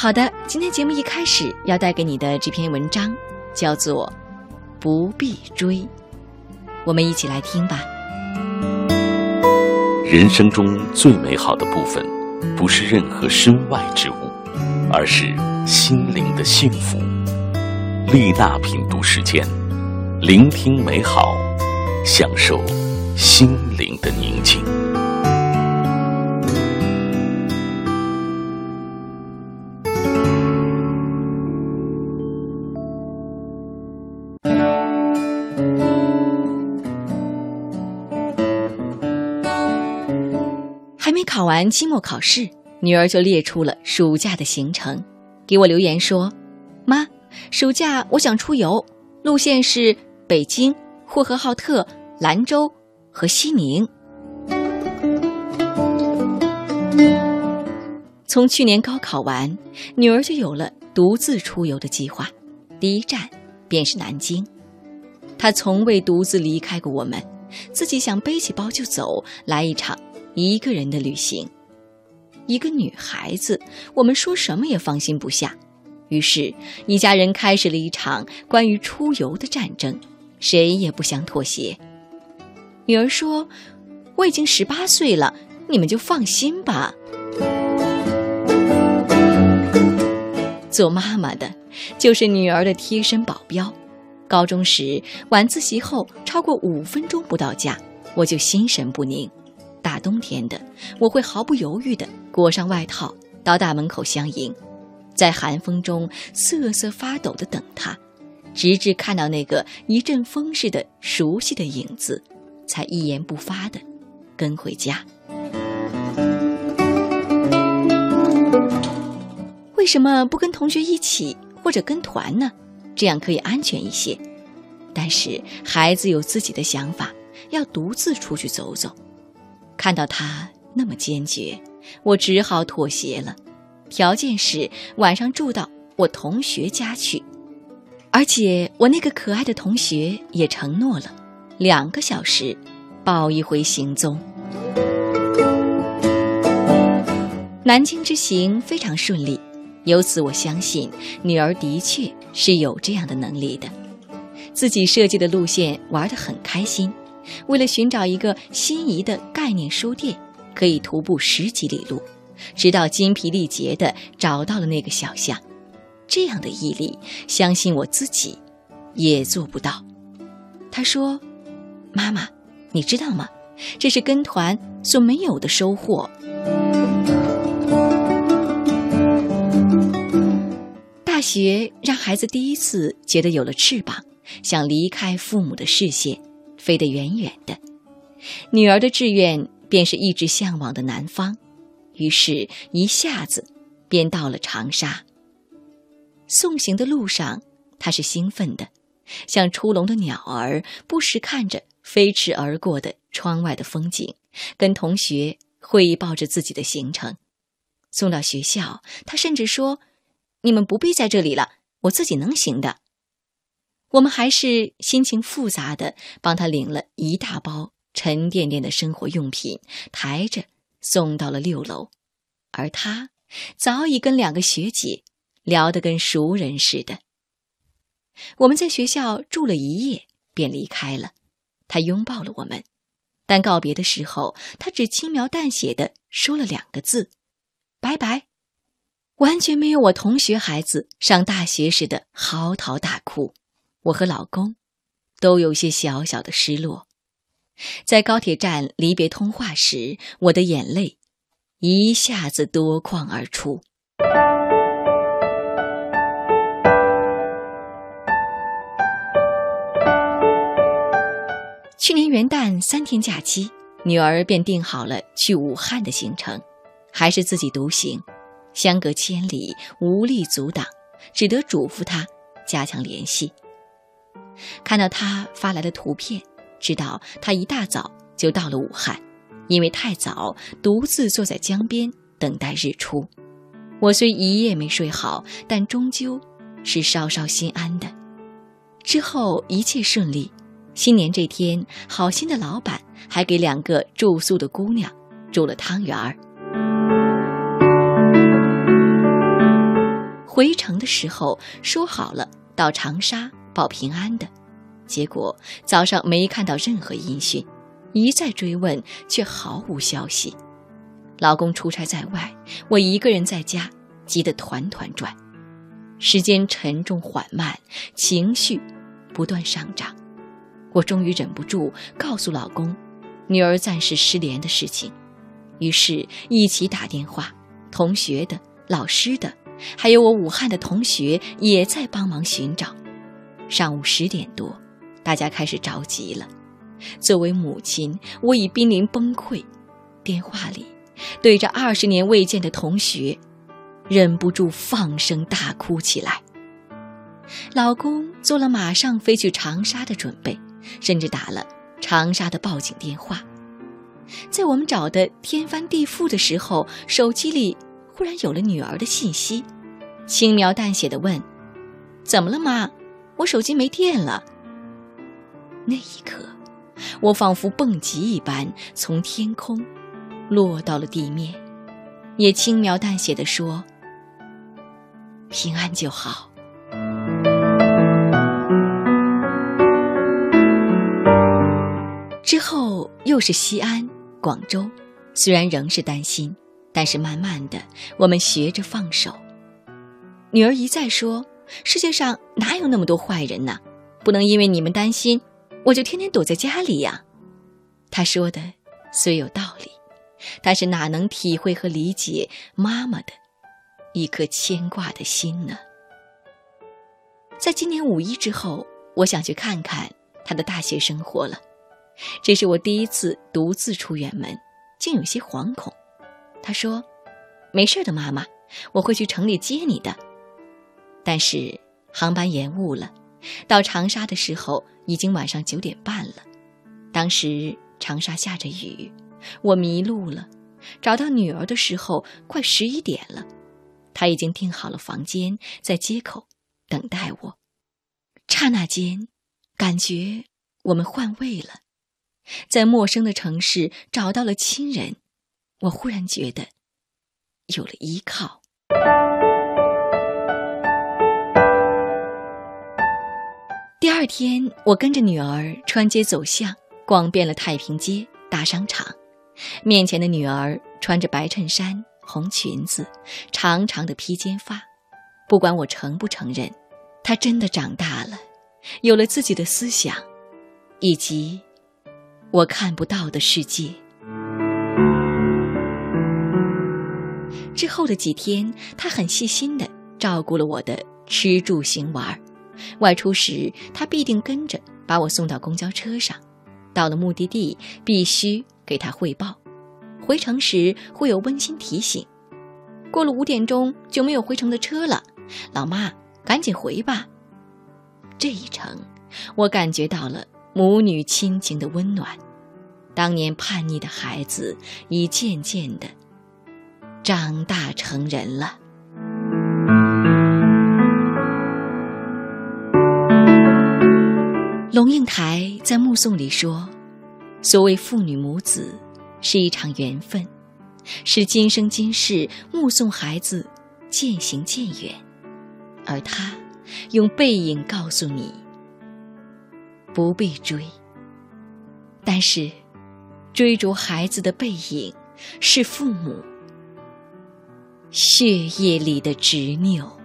好的，今天节目一开始要带给你的这篇文章叫做《不必追》，我们一起来听吧。人生中最美好的部分，不是任何身外之物，而是心灵的幸福。丽娜品读时间，聆听美好，享受心灵的宁静。考完期末考试，女儿就列出了暑假的行程，给我留言说：“妈，暑假我想出游，路线是北京、呼和浩特、兰州和西宁。”从去年高考完，女儿就有了独自出游的计划，第一站便是南京。她从未独自离开过我们，自己想背起包就走，来一场。一个人的旅行，一个女孩子，我们说什么也放心不下。于是，一家人开始了一场关于出游的战争，谁也不想妥协。女儿说：“我已经十八岁了，你们就放心吧。”做妈妈的，就是女儿的贴身保镖。高中时，晚自习后超过五分钟不到家，我就心神不宁。大冬天的，我会毫不犹豫地裹上外套，到大门口相迎，在寒风中瑟瑟发抖地等他，直至看到那个一阵风似的熟悉的影子，才一言不发地跟回家。为什么不跟同学一起或者跟团呢？这样可以安全一些。但是孩子有自己的想法，要独自出去走走。看到他那么坚决，我只好妥协了。条件是晚上住到我同学家去，而且我那个可爱的同学也承诺了，两个小时报一回行踪。南京之行非常顺利，由此我相信女儿的确是有这样的能力的。自己设计的路线玩得很开心。为了寻找一个心仪的概念书店，可以徒步十几里路，直到精疲力竭地找到了那个小巷。这样的毅力，相信我自己也做不到。他说：“妈妈，你知道吗？这是跟团所没有的收获。大学让孩子第一次觉得有了翅膀，想离开父母的视线。”飞得远远的，女儿的志愿便是一直向往的南方，于是一下子便到了长沙。送行的路上，她是兴奋的，像出笼的鸟儿，不时看着飞驰而过的窗外的风景，跟同学汇报着自己的行程。送到学校，她甚至说：“你们不必在这里了，我自己能行的。”我们还是心情复杂的，帮他领了一大包沉甸甸的生活用品，抬着送到了六楼，而他早已跟两个学姐聊得跟熟人似的。我们在学校住了一夜，便离开了。他拥抱了我们，但告别的时候，他只轻描淡写的说了两个字：“拜拜。”完全没有我同学孩子上大学时的嚎啕大哭。我和老公都有些小小的失落，在高铁站离别通话时，我的眼泪一下子夺眶而出。去年元旦三天假期，女儿便定好了去武汉的行程，还是自己独行，相隔千里，无力阻挡，只得嘱咐她加强联系。看到他发来的图片，知道他一大早就到了武汉，因为太早，独自坐在江边等待日出。我虽一夜没睡好，但终究是稍稍心安的。之后一切顺利，新年这天，好心的老板还给两个住宿的姑娘煮了汤圆儿。回程的时候说好了到长沙报平安的，结果早上没看到任何音讯，一再追问却毫无消息。老公出差在外，我一个人在家，急得团团转。时间沉重缓慢，情绪不断上涨。我终于忍不住告诉老公，女儿暂时失联的事情。于是，一起打电话，同学的、老师的，还有我武汉的同学也在帮忙寻找。上午十点多，大家开始着急了。作为母亲，我已濒临崩溃。电话里，对着二十年未见的同学。忍不住放声大哭起来。老公做了马上飞去长沙的准备，甚至打了长沙的报警电话。在我们找的天翻地覆的时候，手机里忽然有了女儿的信息，轻描淡写的问：“怎么了，妈？我手机没电了。”那一刻，我仿佛蹦极一般从天空落到了地面，也轻描淡写的说。平安就好。之后又是西安、广州，虽然仍是担心，但是慢慢的，我们学着放手。女儿一再说：“世界上哪有那么多坏人呢？不能因为你们担心，我就天天躲在家里呀。”她说的虽有道理，但是哪能体会和理解妈妈的？一颗牵挂的心呢。在今年五一之后，我想去看看他的大学生活了。这是我第一次独自出远门，竟有些惶恐。他说：“没事的，妈妈，我会去城里接你的。”但是航班延误了，到长沙的时候已经晚上九点半了。当时长沙下着雨，我迷路了。找到女儿的时候，快十一点了。她已经订好了房间，在街口等待我。刹那间，感觉我们换位了，在陌生的城市找到了亲人，我忽然觉得有了依靠。第二天，我跟着女儿穿街走巷，逛遍了太平街、大商场。面前的女儿穿着白衬衫。红裙子，长长的披肩发，不管我承不承认，她真的长大了，有了自己的思想，以及我看不到的世界。之后的几天，她很细心的照顾了我的吃住行玩，外出时她必定跟着把我送到公交车上，到了目的地必须给她汇报。回程时会有温馨提醒，过了五点钟就没有回程的车了，老妈赶紧回吧。这一程，我感觉到了母女亲情的温暖。当年叛逆的孩子已渐渐的长大成人了。龙应台在《目送》里说：“所谓父女母子。”是一场缘分，是今生今世目送孩子渐行渐远，而他用背影告诉你不必追。但是，追逐孩子的背影是父母血液里的执拗。